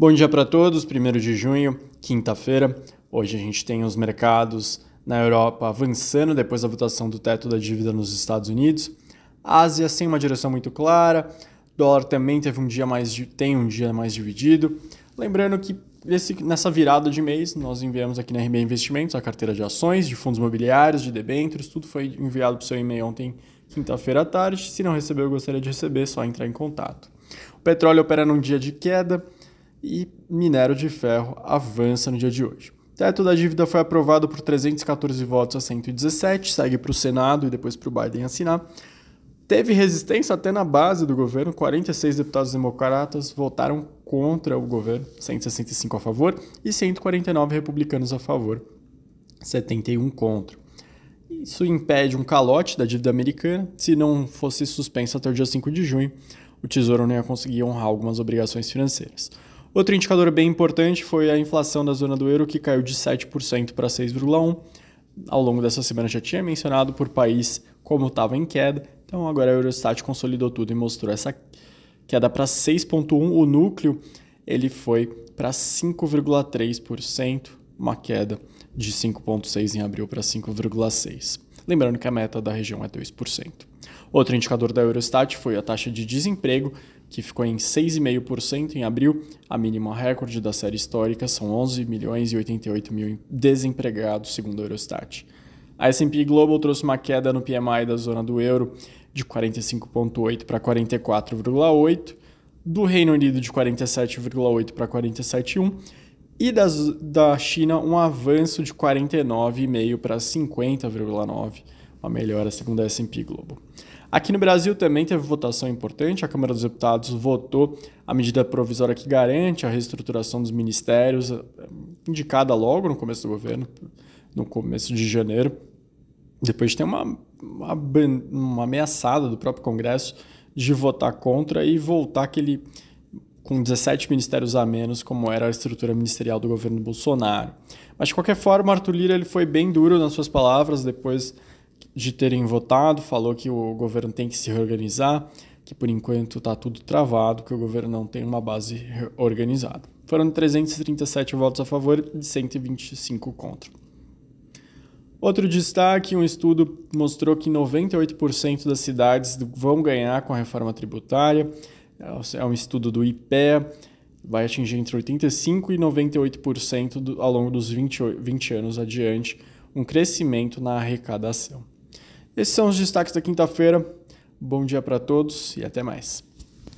Bom dia para todos, 1 de junho, quinta-feira. Hoje a gente tem os mercados na Europa avançando depois da votação do teto da dívida nos Estados Unidos. Ásia sem uma direção muito clara. Dólar também teve um dia mais tem um dia mais dividido. Lembrando que nesse, nessa virada de mês nós enviamos aqui na RB Investimentos a carteira de ações, de fundos imobiliários, de debêntures, tudo foi enviado para o seu e-mail ontem, quinta-feira à tarde. Se não recebeu, eu gostaria de receber, só entrar em contato. O petróleo opera num dia de queda e minério de ferro avança no dia de hoje. O teto da dívida foi aprovado por 314 votos a 117, segue para o Senado e depois para o Biden assinar. Teve resistência até na base do governo, 46 deputados democratas votaram contra o governo, 165 a favor e 149 republicanos a favor, 71 contra. Isso impede um calote da dívida americana. Se não fosse suspenso até o dia 5 de junho, o Tesouro não ia conseguir honrar algumas obrigações financeiras. Outro indicador bem importante foi a inflação da zona do euro, que caiu de 7% para 6,1%. Ao longo dessa semana já tinha mencionado por país como estava em queda, então agora a Eurostat consolidou tudo e mostrou essa queda para 6,1%. O núcleo ele foi para 5,3%, uma queda de 5,6% em abril para 5,6%. Lembrando que a meta da região é 2%. Outro indicador da Eurostat foi a taxa de desemprego, que ficou em 6,5% em abril, a mínima recorde da série histórica, são 11 milhões e 88 mil desempregados, segundo a Eurostat. A S&P Global trouxe uma queda no PMI da zona do euro de 45,8 para 44,8, do Reino Unido de 47,8 para 47,1 e das, da China um avanço de 49,5 para 50,9, uma melhora segundo a S&P Global. Aqui no Brasil também teve votação importante. A Câmara dos Deputados votou a medida provisória que garante a reestruturação dos ministérios, eh, indicada logo no começo do governo, no começo de janeiro. Depois tem uma, uma, uma ameaçada do próprio Congresso de votar contra e voltar aquele com 17 ministérios a menos, como era a estrutura ministerial do governo Bolsonaro. Mas, de qualquer forma, Arthur Lira ele foi bem duro nas suas palavras depois de terem votado, falou que o governo tem que se reorganizar, que por enquanto está tudo travado, que o governo não tem uma base organizada. Foram 337 votos a favor e 125 contra. Outro destaque: um estudo mostrou que 98% das cidades vão ganhar com a reforma tributária. É um estudo do IPEA, vai atingir entre 85% e 98% do, ao longo dos 20, 20 anos adiante, um crescimento na arrecadação. Esses são os destaques da quinta-feira. Bom dia para todos e até mais.